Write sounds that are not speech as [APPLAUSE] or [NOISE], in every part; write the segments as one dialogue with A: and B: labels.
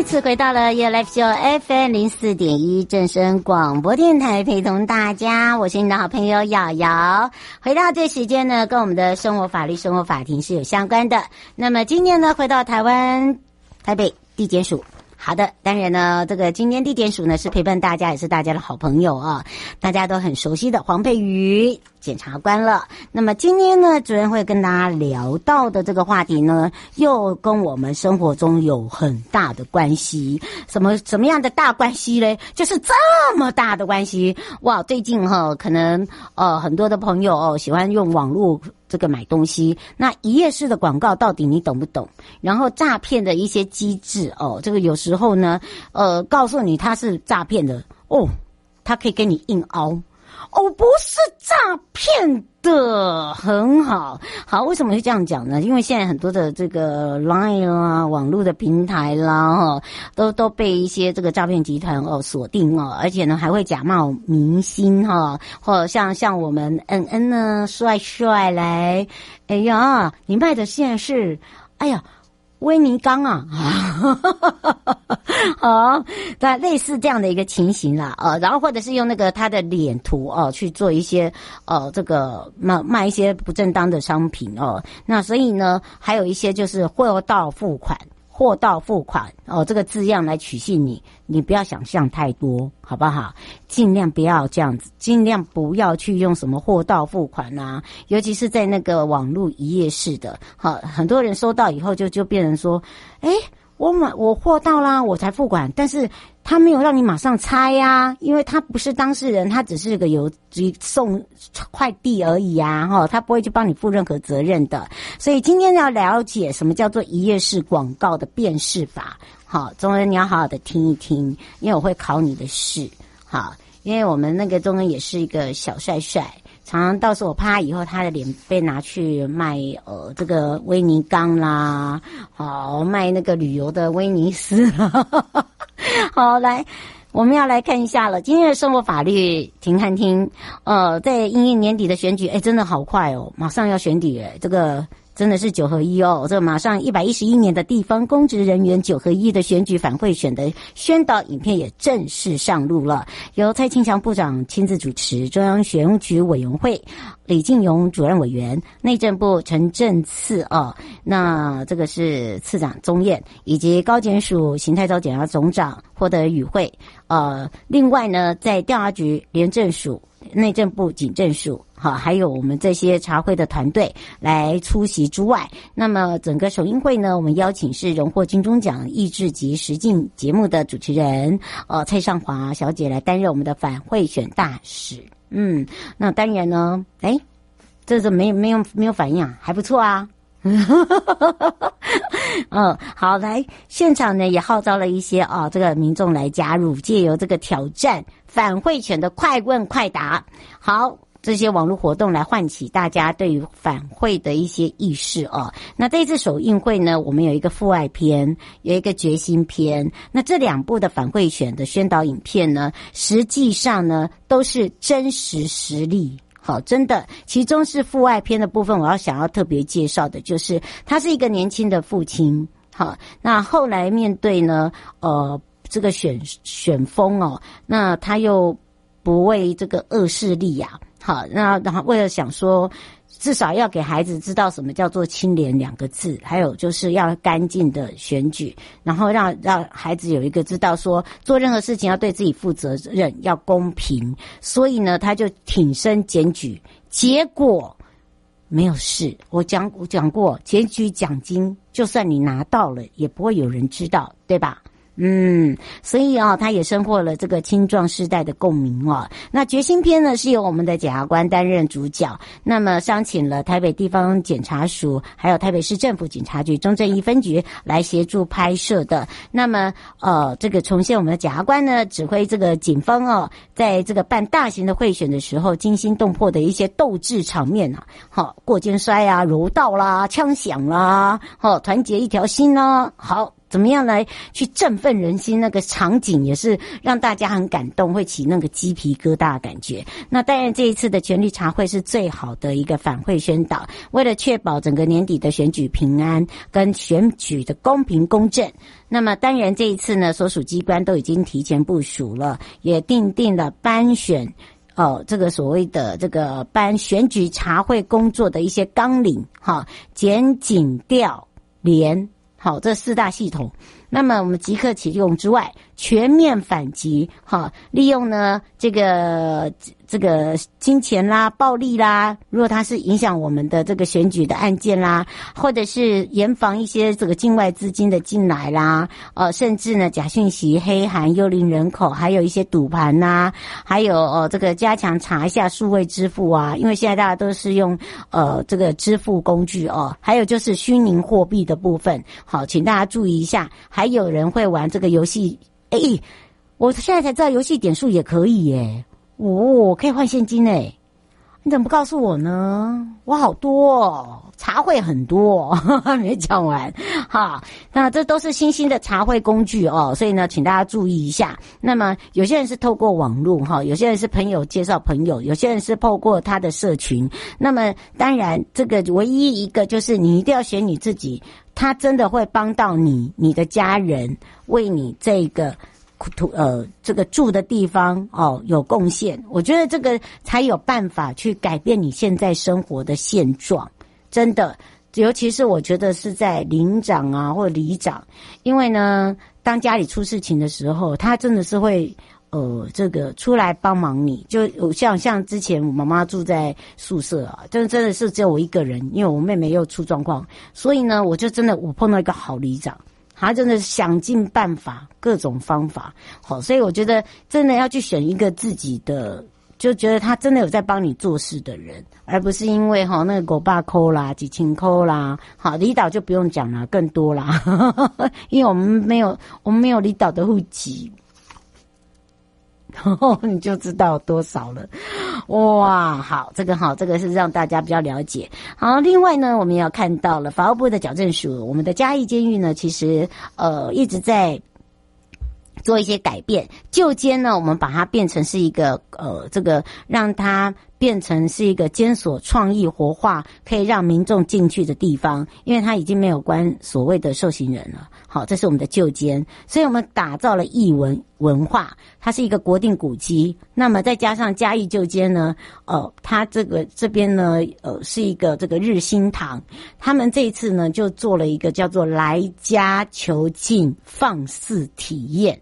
A: 再次回到了 You Life Show FM 零四点一正声广播电台，陪同大家，我是你的好朋友瑶瑶。回到这时间呢，跟我们的生活法律、生活法庭是有相关的。那么今天呢，回到台湾台北地检署。好的，当然呢，这个今天地检署呢是陪伴大家，也是大家的好朋友啊，大家都很熟悉的黄佩瑜检察官了。那么今天呢，主任会跟大家聊到的这个话题呢，又跟我们生活中有很大的关系。什么什么样的大关系嘞？就是这么大的关系哇！最近哈，可能呃很多的朋友哦喜欢用网络。这个买东西，那一页式的广告到底你懂不懂？然后诈骗的一些机制哦，这个有时候呢，呃，告诉你他是诈骗的哦，他可以给你硬凹。哦，不是诈骗的，很好，好，为什么会这样讲呢？因为现在很多的这个 Line 啦、网络的平台啦，哈，都都被一些这个诈骗集团哦锁定哦，而且呢还会假冒明星哈，或者像像我们嗯嗯呢，帅帅来，哎呀，你卖的现在是，哎呀。威尼刚啊，啊，[LAUGHS] 那类似这样的一个情形啦，呃，然后或者是用那个他的脸图哦去做一些呃这个卖卖一些不正当的商品哦，那所以呢，还有一些就是货到付款。货到付款哦，这个字样来取信你，你不要想象太多，好不好？尽量不要这样子，尽量不要去用什么货到付款啊，尤其是在那个网络一页式的，好，很多人收到以后就就变成说，诶我买我货到啦，我才付款，但是他没有让你马上拆呀，因为他不是当事人，他只是个邮寄送快递而已啊，哈，他不会去帮你负任何责任的。所以今天要了解什么叫做一页式广告的辨识法，好，中恩你要好好的听一听，因为我会考你的试，好，因为我们那个中恩也是一个小帅帅。常常到时候我怕以后他的脸被拿去卖呃这个威尼缸啦，好卖那个旅游的威尼斯啦。[LAUGHS] 好，来我们要来看一下了，今天的生活法律停看厅，呃，在因应年底的选举，哎，真的好快哦，马上要选举哎，这个。真的是九合一哦！这马上一百一十一年的地方公职人员九合一的选举反贿选的宣导影片也正式上路了，由蔡清祥部长亲自主持，中央选举委员会李进勇主任委员，内政部陈政次哦，那这个是次长宗彦，以及高检署邢太昭检察总长获得与会。呃，另外呢，在调查局、廉政署。内政部警政署，好，还有我们这些茶会的团队来出席之外，那么整个首映会呢，我们邀请是荣获金钟奖益智及实境节目的主持人，呃，蔡尚华小姐来担任我们的反贿选大使。嗯，那当然呢，哎，这是没有没有没有反应啊，还不错啊。[LAUGHS] 嗯，好，来现场呢也号召了一些啊，这个民众来加入，借由这个挑战反贿选的快问快答，好，这些网络活动来唤起大家对于反贿的一些意识啊。那这次首映会呢，我们有一个父爱篇，有一个决心篇。那这两部的反贿选的宣导影片呢，实际上呢都是真实实例。好，真的，其中是父爱篇的部分，我要想要特别介绍的，就是他是一个年轻的父亲。好，那后来面对呢，呃，这个选选风哦，那他又不为这个恶势力呀。好，那然后为了想说。至少要给孩子知道什么叫做清廉两个字，还有就是要干净的选举，然后让让孩子有一个知道说做任何事情要对自己负责任，要公平。所以呢，他就挺身检举，结果没有事。我讲我讲过，检举奖金就算你拿到了，也不会有人知道，对吧？嗯，所以啊、他也收获了这个青壮世代的共鸣哦。那决心篇呢，是由我们的检察官担任主角，那么商请了台北地方检察署，还有台北市政府警察局中正一分局来协助拍摄的。那么呃，这个重现我们的检察官呢，指挥这个警方哦，在这个办大型的贿选的时候，惊心动魄的一些斗智场面啊，好过肩摔啊，柔道啦，枪响啦，好团结一条心啦，好。怎么样来去振奋人心？那个场景也是让大家很感动，会起那个鸡皮疙瘩的感觉。那当然，这一次的权力查会是最好的一个反贿宣导。为了确保整个年底的选举平安跟选举的公平公正，那么当然这一次呢，所属机关都已经提前部署了，也订定了班选哦，这个所谓的这个班选举查会工作的一些纲领哈，检警调联。好，这四大系统，那么我们即刻启用之外，全面反击，哈，利用呢这个。这个金钱啦、暴力啦，如果它是影响我们的这个选举的案件啦，或者是严防一些这个境外资金的进来啦，呃，甚至呢假讯息、黑函、幽灵人口，还有一些赌盘呐，还有呃这个加强查一下数位支付啊，因为现在大家都是用呃这个支付工具哦，还有就是虚拟货币的部分，好，请大家注意一下，还有人会玩这个游戏，哎，我现在才知道游戏点数也可以耶。哦，可以换现金诶，你怎么不告诉我呢？我好多哦，查贿很多，[LAUGHS] 还没讲完。哈，那这都是新兴的茶会工具哦，所以呢，请大家注意一下。那么有些人是透过网络哈，有些人是朋友介绍朋友，有些人是透过他的社群。那么当然，这个唯一一个就是你一定要选你自己，他真的会帮到你，你的家人为你这个。土呃，这个住的地方哦，有贡献，我觉得这个才有办法去改变你现在生活的现状。真的，尤其是我觉得是在邻长啊或里长，因为呢，当家里出事情的时候，他真的是会呃，这个出来帮忙你。就像像之前我妈妈住在宿舍啊，真真的是只有我一个人，因为我妹妹又出状况，所以呢，我就真的我碰到一个好里长。他真的想尽办法，各种方法，好，所以我觉得真的要去选一个自己的，就觉得他真的有在帮你做事的人，而不是因为哈那个狗爸抠啦、几千抠啦，好，离岛就不用讲了，更多啦，[LAUGHS] 因为我们没有，我们没有离岛的户籍。然 [LAUGHS] 后你就知道多少了，哇，好，这个好，这个是让大家比较了解。好，另外呢，我们要看到了法务部的矫正署，我们的嘉义监狱呢，其实呃一直在做一些改变。旧监呢，我们把它变成是一个呃，这个让它。变成是一个监所创意活化，可以让民众进去的地方，因为它已经没有关所谓的受刑人了。好，这是我们的旧监，所以我们打造了艺文文化，它是一个国定古迹。那么再加上嘉义旧监呢，呃，它这个这边呢，呃，是一个这个日新堂，他们这一次呢就做了一个叫做“来家囚禁放肆体验”。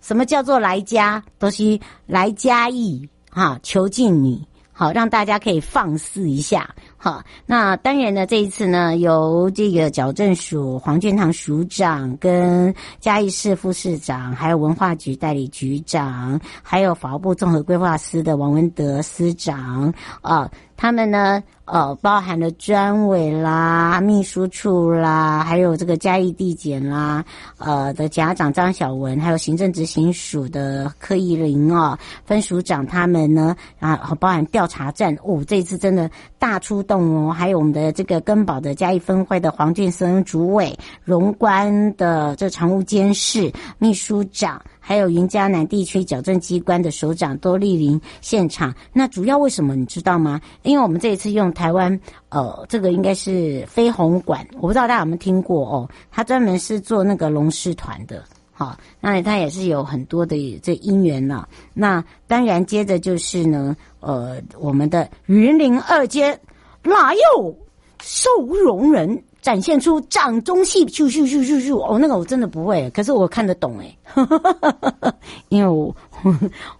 A: 什么叫做来家？都是来嘉义哈，囚禁你。好，让大家可以放肆一下。好，那当然呢，这一次呢，由这个矫正署黄俊堂署长跟嘉义市副市长，还有文化局代理局长，还有法务部综合规划司的王文德司长啊。他们呢，呃，包含了专委啦、秘书处啦，还有这个嘉义地检啦，呃的检察长张晓文，还有行政执行署的柯宜玲哦，分署长他们呢，啊，包含调查站，哦，这次真的大出动哦，还有我们的这个根宝的嘉义分会的黄俊森主委，荣观的这常务监事秘书长。还有云嘉南地区矫正机关的首长都莅临现场。那主要为什么你知道吗？因为我们这一次用台湾，呃，这个应该是飞鸿馆，我不知道大家有没有听过哦。他专门是做那个龙狮团的，好，那他也是有很多的这姻缘了。那当然，接着就是呢，呃，我们的云林二监哪有收容人展现出掌中戏，咻咻咻咻咻！哦，那个我真的不会，可是我看得懂哎，[LAUGHS] 因为我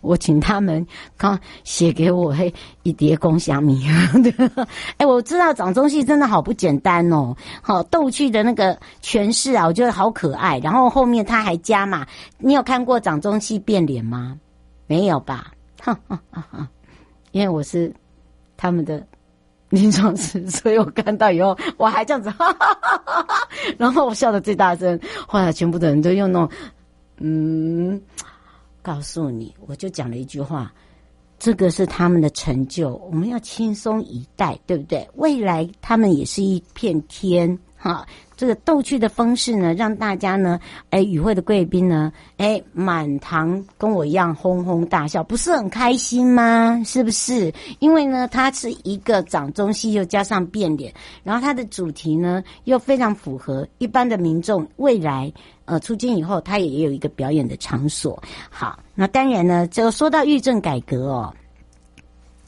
A: 我，请他们刚写给我嘿一叠公虾米，[LAUGHS] 哎，我知道掌中戏真的好不简单哦，好逗趣的那个诠释啊，我觉得好可爱。然后后面他还加嘛，你有看过掌中戏变脸吗？没有吧？哈哈哈哈，因为我是他们的。临床师，所以我看到以后，我还这样子，哈哈哈哈哈，然后我笑的最大声。后来全部的人都用那种，嗯，告诉你，我就讲了一句话，这个是他们的成就，我们要轻松以待，对不对？未来他们也是一片天。哈，这个逗趣的方式呢，让大家呢，哎，与会的贵宾呢，哎，满堂跟我一样哄哄大笑，不是很开心吗？是不是？因为呢，它是一个掌中戏，又加上变脸，然后它的主题呢，又非常符合一般的民众未来呃出京以后，它也有一个表演的场所。好，那当然呢，就说到预政改革哦，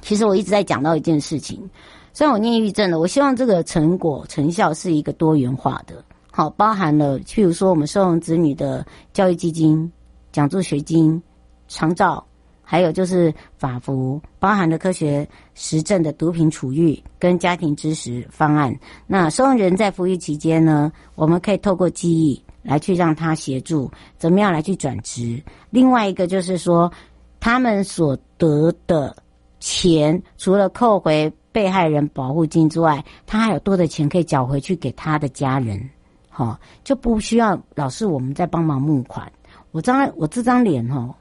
A: 其实我一直在讲到一件事情。虽然我念预政了，我希望这个成果成效是一个多元化的，好，包含了譬如说我们收容子女的教育基金、奖助学金、长照，还有就是法服，包含了科学实证的毒品处遇跟家庭支持方案。那收容人在服役期间呢，我们可以透过记忆来去让他协助怎么样来去转职。另外一个就是说，他们所得的钱除了扣回。被害人保护金之外，他还有多的钱可以缴回去给他的家人，好，就不需要老是我们在帮忙募款。我张我这张脸哦，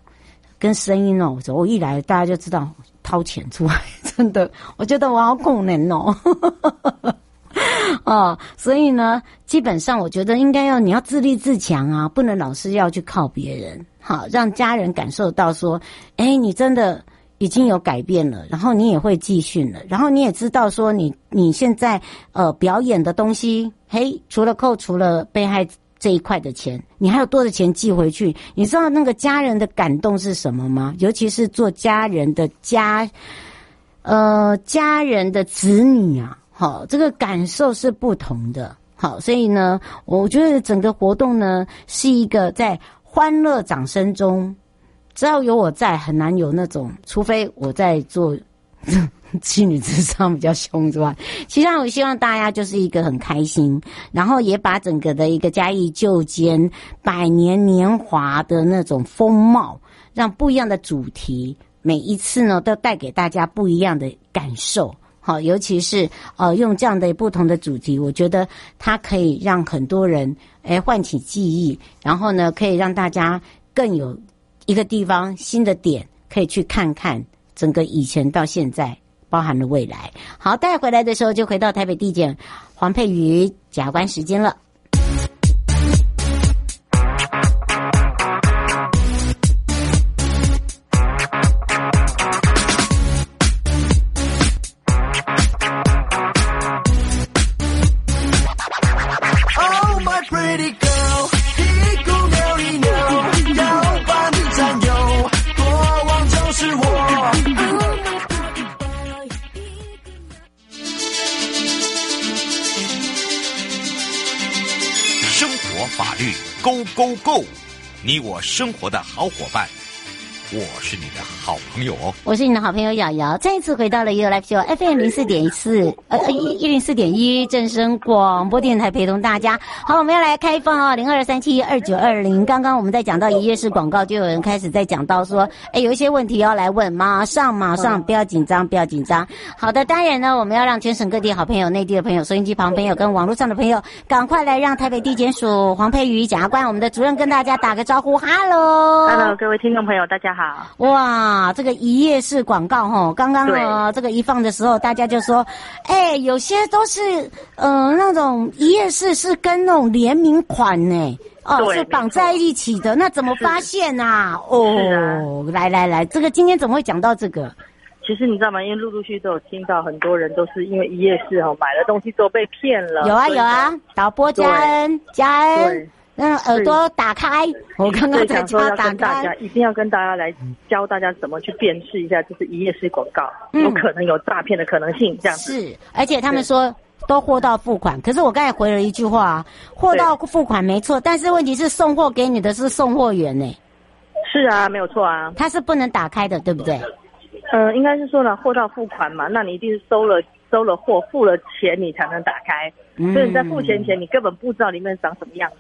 A: 跟声音哦，我一来大家就知道掏钱出来，[LAUGHS] 真的，我觉得我好可怜哦，[LAUGHS] 哦，所以呢，基本上我觉得应该要你要自立自强啊，不能老是要去靠别人，好，让家人感受到说，哎，你真的。已经有改变了，然后你也会继续了，然后你也知道说你你现在呃表演的东西，嘿，除了扣除了被害这一块的钱，你还有多的钱寄回去，你知道那个家人的感动是什么吗？尤其是做家人的家，呃，家人的子女啊，好，这个感受是不同的，好，所以呢，我觉得整个活动呢是一个在欢乐掌声中。只要有我在，很难有那种，除非我在做心理咨商比较凶之外，其实我希望大家就是一个很开心，然后也把整个的一个嘉义旧间百年年华的那种风貌，让不一样的主题，每一次呢都带给大家不一样的感受。好，尤其是呃用这样的不同的主题，我觉得它可以让很多人诶唤起记忆，然后呢可以让大家更有。一个地方新的点可以去看看，整个以前到现在，包含了未来。好，带回来的时候就回到台北地检黄佩瑜检察官时间了。
B: Go Go，Go！你我生活的好伙伴。我是你的好朋友哦，
A: 我是你的好朋友瑶瑶，再一次回到了 You Life Show FM 零四点四呃一一零四点一正声广播电台，陪同大家。好，我们要来开放哦，零二三七二九二零。刚刚我们在讲到一页式广告，就有人开始在讲到说，哎，有一些问题要来问，马上马上，不要紧张，不要紧张。好的，当然呢，我们要让全省各地好朋友、内地的朋友、收音机旁朋友跟网络上的朋友，赶快来让台北地检署黄佩瑜检察官，我们的主任跟大家打个招呼
C: ，，Hello，Hello，，各位听众朋友，大家好。好
A: 哇，这个一页式广告哈，刚刚呢这个一放的时候，大家就说，哎，有些都是呃那种一页式是跟那种联名款呢，哦，是绑在一起的，那怎么发现啊？哦，来来来，这个今天怎么会讲到这个？
C: 其实你知道吗？因为陆陆续续都有听到很多人都是因为一夜式哦买了东西之后被骗了。
A: 有啊有啊，导播佳恩佳恩。那耳朵打开，我刚刚在说要跟大家，
C: 一定要跟大家来教大家怎么去辨识一下，就是一页式广告，有可能有诈骗的可能性。这样子
A: 是，而且他们说都货到付款。可是我刚才回了一句话啊，货到付款没错，但是问题是送货给你的是送货员呢。
C: 是啊，没有错啊，
A: 他是不能打开的，对不对？
C: 呃，应该是说呢，货到付款嘛，那你一定是收了收了货，付了钱你才能打开。嗯，所以你在付钱前，你根本不知道里面长什么样子。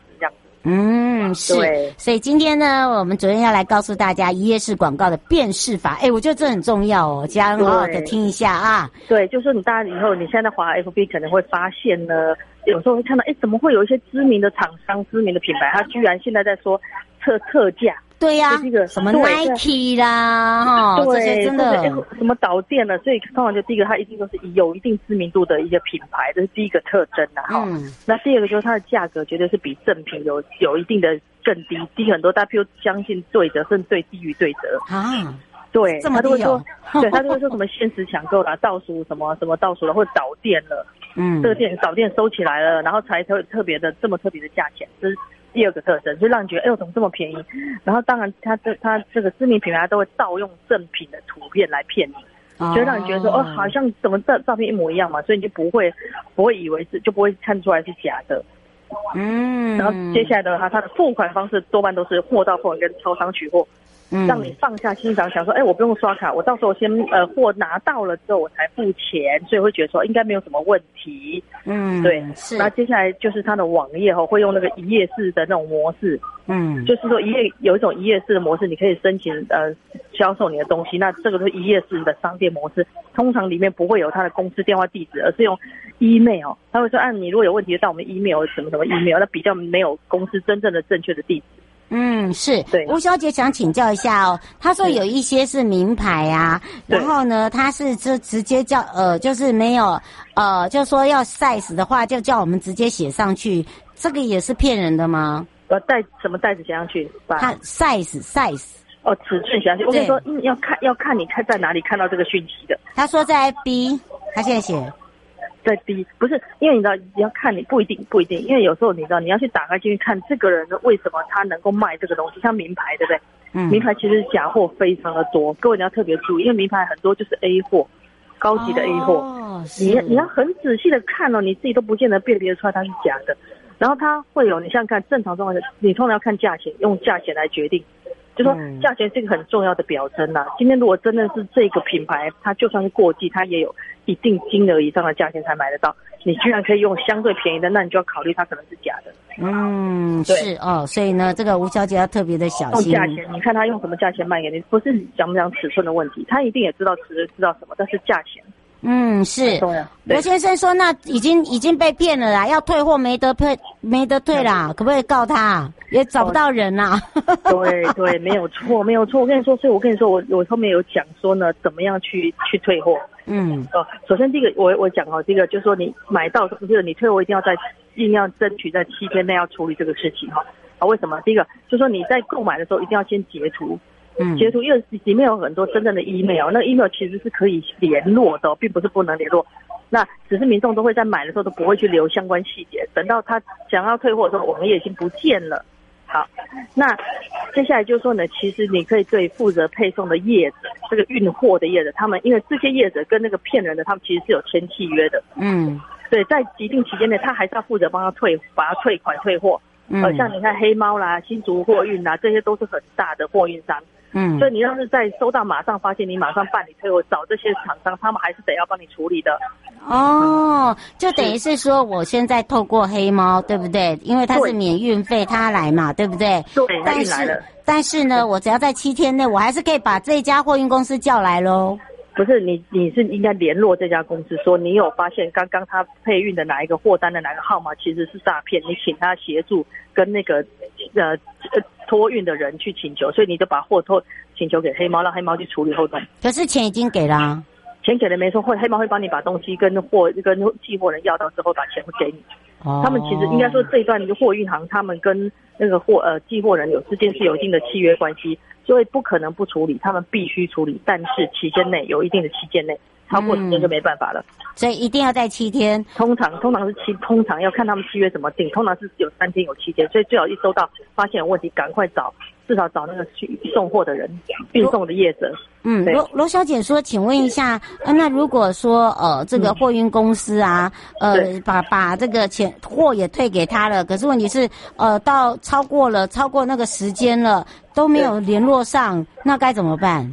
A: 嗯，是。对。所以今天呢，我们昨天要来告诉大家一页式广告的辨识法。哎，我觉得这很重要哦，家人好好的听一下啊。
C: 对，就是说你大家以后你现在滑 FB 可能会发现呢，有时候会看到，哎，怎么会有一些知名的厂商、知名的品牌，他居然现在在说特特价。
A: 对呀、啊，什么 Nike 啦，哈，这些真的
C: 什么导电了，所以通常就第一个，它一定都是有一定知名度的一些品牌，这是第一个特征的哈。嗯，那第二个就是它的价格绝对是比正品有有一定的更低，低很多，大家譬如相信对折，甚至对低于对折啊。对，
A: 这么低哦。[LAUGHS]
C: 对，他就会说什么限时抢购啦，倒数什么什么倒数了，或者导电了，嗯，这个店导电收起来了，然后才特特别的这么特别的价钱，就是。第二个特征就让你觉得，哎呦，怎么这么便宜？然后当然，他这他这个知名品牌都会盗用正品的图片来骗你，就会让你觉得说，哦，好像怎么照照片一模一样嘛，所以你就不会不会以为是，就不会看出来是假的。嗯。然后接下来的话，它的付款方式多半都是货到付款跟超商取货。嗯，让你放下心防，想说，哎，我不用刷卡，我到时候先呃货拿到了之后我才付钱，所以会觉得说应该没有什么问题。嗯，对，是。那接下来就是它的网页哈，会用那个一页式的那种模式。嗯，就是说一页有一种一页式的模式，你可以申请呃销售你的东西。那这个是一页式的商店模式，通常里面不会有他的公司电话地址，而是用 email。他会说，按、啊、你如果有问题，就到我们 email 什么什么 email，那比较没有公司真正的正确的地址。
A: 嗯，是。对，吴小姐想请教一下哦。她说有一些是名牌啊，然后呢，她是就直接叫呃，就是没有呃，就说要 size 的话，就叫我们直接写上去。这个也是骗人的吗？
C: 呃，带什么袋子写上去？
A: 它 size size
C: 哦，尺寸写上去。我跟你说，嗯，要看要看你看在哪里看到这个讯息的。
A: 他说在 FB，他现在写。
C: 在低不是，因为你知道你要看你不一定不一定，因为有时候你知道你要去打开进去看这个人为什么他能够卖这个东西，像名牌对不对？嗯，名牌其实假货非常的多，各位你要特别注意，因为名牌很多就是 A 货，高级的 A 货，哦、你你要很仔细的看哦，你自己都不见得辨别出来它是假的，然后它会有你像看正常状况下，你通常要看价钱，用价钱来决定。就说价钱是一个很重要的表征呐。今天如果真的是这个品牌，它就算是过季，它也有一定金额以上的价钱才买得到。你居然可以用相对便宜的，那你就要考虑它可能是假的。
A: 嗯，对是哦。所以呢，这个吴小姐要特别的小心。
C: 价钱，你看她用什么价钱卖给你，不是讲不讲尺寸的问题，她一定也知道尺寸，知道什么，但是价钱。
A: 嗯，是。罗先生说，那已经已经被骗了啦，要退货没得退，没得退啦，可不可以告他？也找不到人呐。
C: 对对，没有错，没有错。我跟你说，所以我跟你说，我我后面有讲说呢，怎么样去去退货。嗯。哦，首先第一个，我我讲哦，这个就是说你买到这个你退货一定要在一定要争取在七天内要处理这个事情哈。啊，为什么？第一个就是说你在购买的时候一定要先截图。嗯，截图，因为里面有很多真正的 email，那个 email 其实是可以联络的，并不是不能联络。那只是民众都会在买的时候都不会去留相关细节，等到他想要退货的时候，网页已经不见了。好，那接下来就是说呢，其实你可以对负责配送的业者，这个运货的业者，他们因为这些业者跟那个骗人的，他们其实是有签契约的。嗯，对，在一定期间内，他还是要负责帮他退，把他退款退货。嗯，像你看黑猫啦、新竹货运啦，这些都是很大的货运商。嗯，所以你要是在收到马上发现，你马上办理退货，找这些厂商，他们还是得要帮你处理的。
A: 哦，就等于是说，我现在透过黑猫，对不对？因为它是免运费，它来嘛，对不对？
C: 对，
A: 但是但是呢，我只要在七天内，我还是可以把这家货运公司叫来喽。
C: 不是你，你是应该联络这家公司，说你有发现刚刚他配运的哪一个货单的哪个号码其实是诈骗，你请他协助跟那个呃托运的人去请求，所以你就把货托请求给黑猫，让黑猫去处理后端。
A: 可是钱已经给了，
C: 钱给了没错，会黑猫会帮你把东西跟货跟寄货人要到之后，把钱会给你。哦，他们其实应该说这一段的货运行，他们跟那个货呃寄货人有之间是有一定的契约关系。所以不可能不处理，他们必须处理，但是期间内有一定的期间内，超过时间就没办法了。
A: 嗯，所以一定要在七天。
C: 通常通常是七，通常要看他们契约怎么定，通常是有三天有七天，所以最好一收到发现有问题，赶快找至少找那个去送货的人，运送的业者。
A: 嗯，罗罗小姐说，请问一下，呃，那如果说呃这个货运公司啊，嗯、呃把把这个钱货也退给他了，可是问题是呃到超过了超过那个时间了都没有联络上，那该怎么办？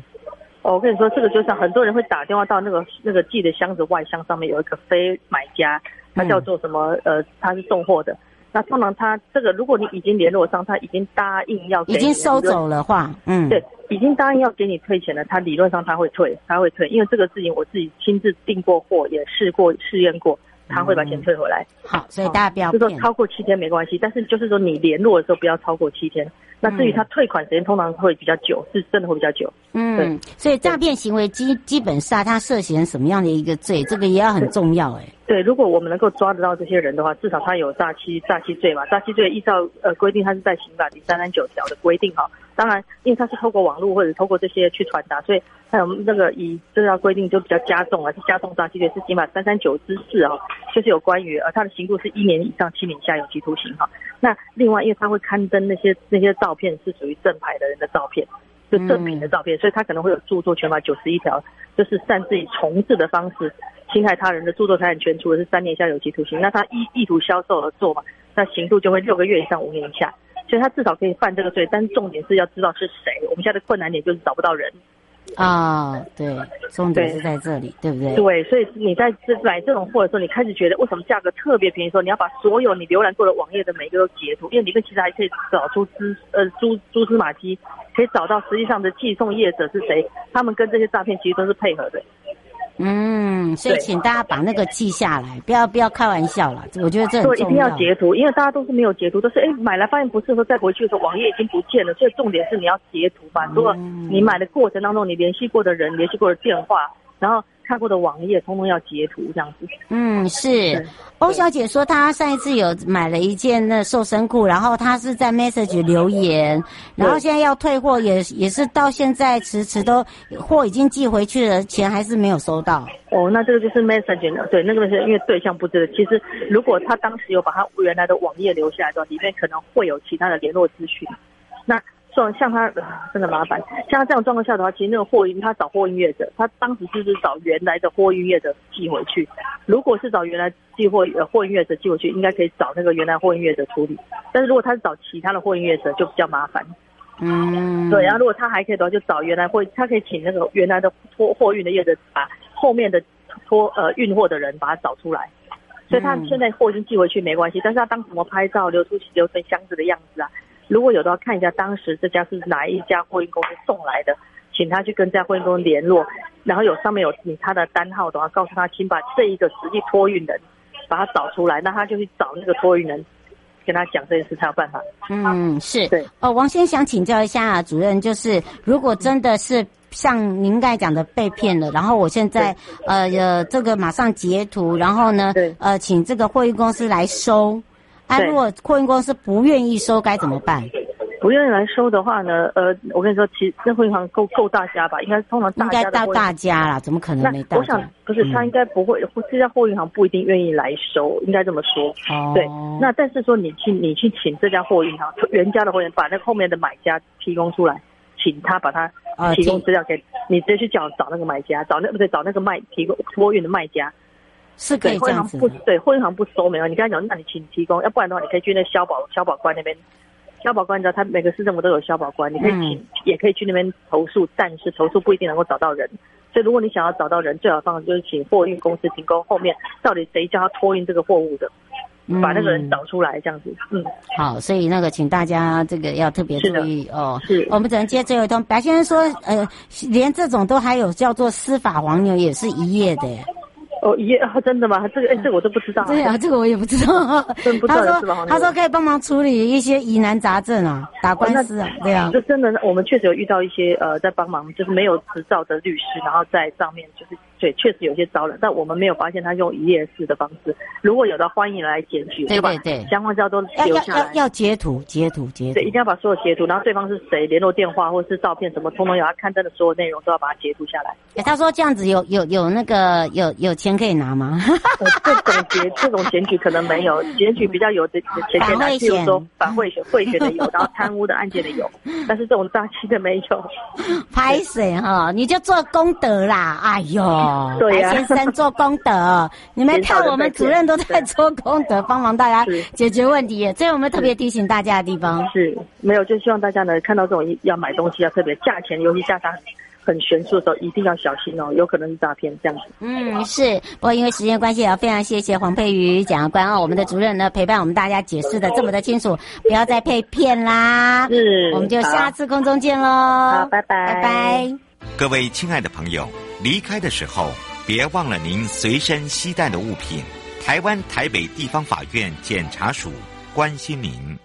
C: 哦，我跟你说，这个就像很多人会打电话到那个那个寄的箱子外箱上面有一个非买家，他叫做什么？呃，他是送货的。那通常他这个，如果你已经联络上，他已经答应要给你，
A: 已经收走了话，嗯，
C: 对，已经答应要给你退钱了，他理论上他会退，他会退，因为这个事情我自己亲自订过货，也试过试验过，他会把钱退回来。
A: 嗯、好，所以大家不要，
C: 就说超过七天没关系，但是就是说你联络的时候不要超过七天。那至于他退款时间，通常会比较久，是真的会比较久。
A: 嗯，对所以诈骗行为基基本上他涉嫌什么样的一个罪，这个也要很重要哎。
C: 对，如果我们能够抓得到这些人的话，至少他有诈欺诈欺罪嘛。诈欺罪依照呃规定，他是在刑法第三三九条的规定哈。当然，因为他是透过网络或者透过这些去传达，所以还有那个以这条规定就比较加重啊，是加重诈欺罪，是刑法三三九之四啊，就是有关于呃他的刑度是一年以上七年以下有期徒刑哈。那另外，因为他会刊登那些那些照片是属于正牌的人的照片，就正品的照片，所以他可能会有著作权法九十一条，就是擅自以重制的方式侵害他人的著作财产权，处的是三年以下有期徒刑。那他意意图销售而做嘛，那刑度就会六个月以上五年以下。所以他至少可以犯这个罪，但是重点是要知道是谁。我们现在的困难点就是找不到人。
A: 啊，对，重点是在这里，对，对不对？
C: 对，所以你在这买这种货的时候，你开始觉得为什么价格特别便宜的时候，你要把所有你浏览过的网页的每一个都截图，因为里面其实还可以找出蛛呃蛛蛛丝马迹，可以找到实际上的寄送业者是谁，他们跟这些诈骗其实都是配合的。
A: 嗯，所以请大家把那个记下来，不要不要开玩笑了。我觉得这很重要。
C: 一定要截图，因为大家都是没有截图，都是哎买来发现不适合，再回去的时候网页已经不见了。所以重点是你要截图吧。如果你买的过程当中，你联系过的人、联系过的电话，然后。看过的网页，通通要截图这样子。
A: 嗯，是。欧小姐说，她上一次有买了一件那瘦身裤，然后她是在 message 留言，然后现在要退货，也也是到现在迟迟都货已经寄回去了，钱还是没有收到。
C: 哦，那这个就是 message 对，那个是因为对象不知的。其实如果他当时有把他原来的网页留下来的话，里面可能会有其他的联络资讯。那。像他真的麻烦，像他这样状况下的话，其实那个货运他找货运业者，他当时就是找原来的货运业者寄回去。如果是找原来寄货呃货运业者寄回去，应该可以找那个原来货运业者处理。但是如果他是找其他的货运业者，就比较麻烦。
A: 嗯，
C: 对。然后如果他还可以的话，就找原来货，他可以请那个原来的拖货运的业者把后面的拖呃运货的人把他找出来。所以他现在货已经寄回去没关系，但是他当什么拍照留出留成箱子的样子啊？如果有的话，看一下当时这家是哪一家货运公司送来的，请他去跟这家货运公司联络，然后有上面有你他的单号的话，告诉他，请把这一个实际托运人把他找出来，那他就去找那个托运人，跟他讲这件事才有办法。
A: 嗯，是。
C: 对。
A: 哦，王先想请教一下啊，主任，就是如果真的是像您刚才讲的被骗了，然后我现在呃呃这个马上截图，然后呢，呃请这个货运公司来收。啊，如果货运公司不愿意收该怎么办？
C: 不愿意来收的话呢？呃，我跟你说，其实那货运行够够大家吧？应该通常大家
A: 应该到大家啦，怎么可能没大家？
C: 我想不是，他应该不会，嗯、这家货运行不一定愿意来收，应该这么说。
A: 哦。
C: 对，那但是说你去你去请这家货运行原家的货运，把那个后面的买家提供出来，请他把他提供资料给、呃、你，直接去找找那个买家，找那不对，找那个卖提供托运的卖家。
A: 是可以这样子的。
C: 对，货运行不收没有？你跟他讲，那你请提供，要不然的话，你可以去那消保消保官那边。消保官你知道，他每个市政府都有消保官，你可以请，嗯、也可以去那边投诉，但是投诉不一定能够找到人。所以如果你想要找到人，最好的方法就是请货运公司提供后面到底谁叫他托运这个货物的，嗯、把那个人找出来，这样子。嗯，
A: 好，所以那个请大家这个要特别注意哦。
C: 是，
A: 我们只能接最后一通。白先生说，呃，连这种都还有叫做司法黄牛，也是一夜的耶。
C: 哦，耶、啊，真的吗？这个，哎，这个我都不知道。
A: 对啊，这个我也不知道。[LAUGHS]
C: 真不知道
A: 他说，他说可以帮忙处理一些疑难杂症啊，打官司啊，对啊。
C: 这真的，我们确实有遇到一些呃，在帮忙，就是没有执照的律师，然后在上面就是。对，确实有些招了，但我们没有发现他用一页式的方式。如果有的，欢迎来检举，
A: 对对对，
C: 相关资料都留下来。
A: 要要要截图，截图，截图。
C: 对，一定要把所有截图，然后对方是谁，联络电话或者是照片什么，通通有他刊登的所有内容都要把它截图下来。
A: 哎，他说这样子有有有那个有有钱钱可以拿吗？
C: 呃、这种检这种检举可能没有，[LAUGHS] 检举比较有的钱可以拿，比如说反贿选贿选的有，然后贪污的案件的有，[LAUGHS] 但是这种诈欺的没有。[LAUGHS]
A: 拍谁哈？你就做功德啦！哎呦，
C: 对呀、啊，
A: 先生做功德，你们看我们主任都在做功德，帮忙大家解决问题。这是我们特别提醒大家的地方。
C: 是，没有，就希望大家能看到这种要买东西要特别价钱，尤其价差。很悬殊的时候，一定要小心哦，有可能是诈骗这样子。
A: 嗯，是。不过因为时间关系，也要非常谢谢黄佩瑜检察官哦，我们的主任呢陪伴我们大家解释的这么的清楚，不要再被骗啦。
C: 是，
A: 我们就下次空中见喽。
C: 好，拜拜，
A: 拜拜。
B: 各位亲爱的朋友，离开的时候别忘了您随身携带的物品。台湾台北地方法院检察署关心您。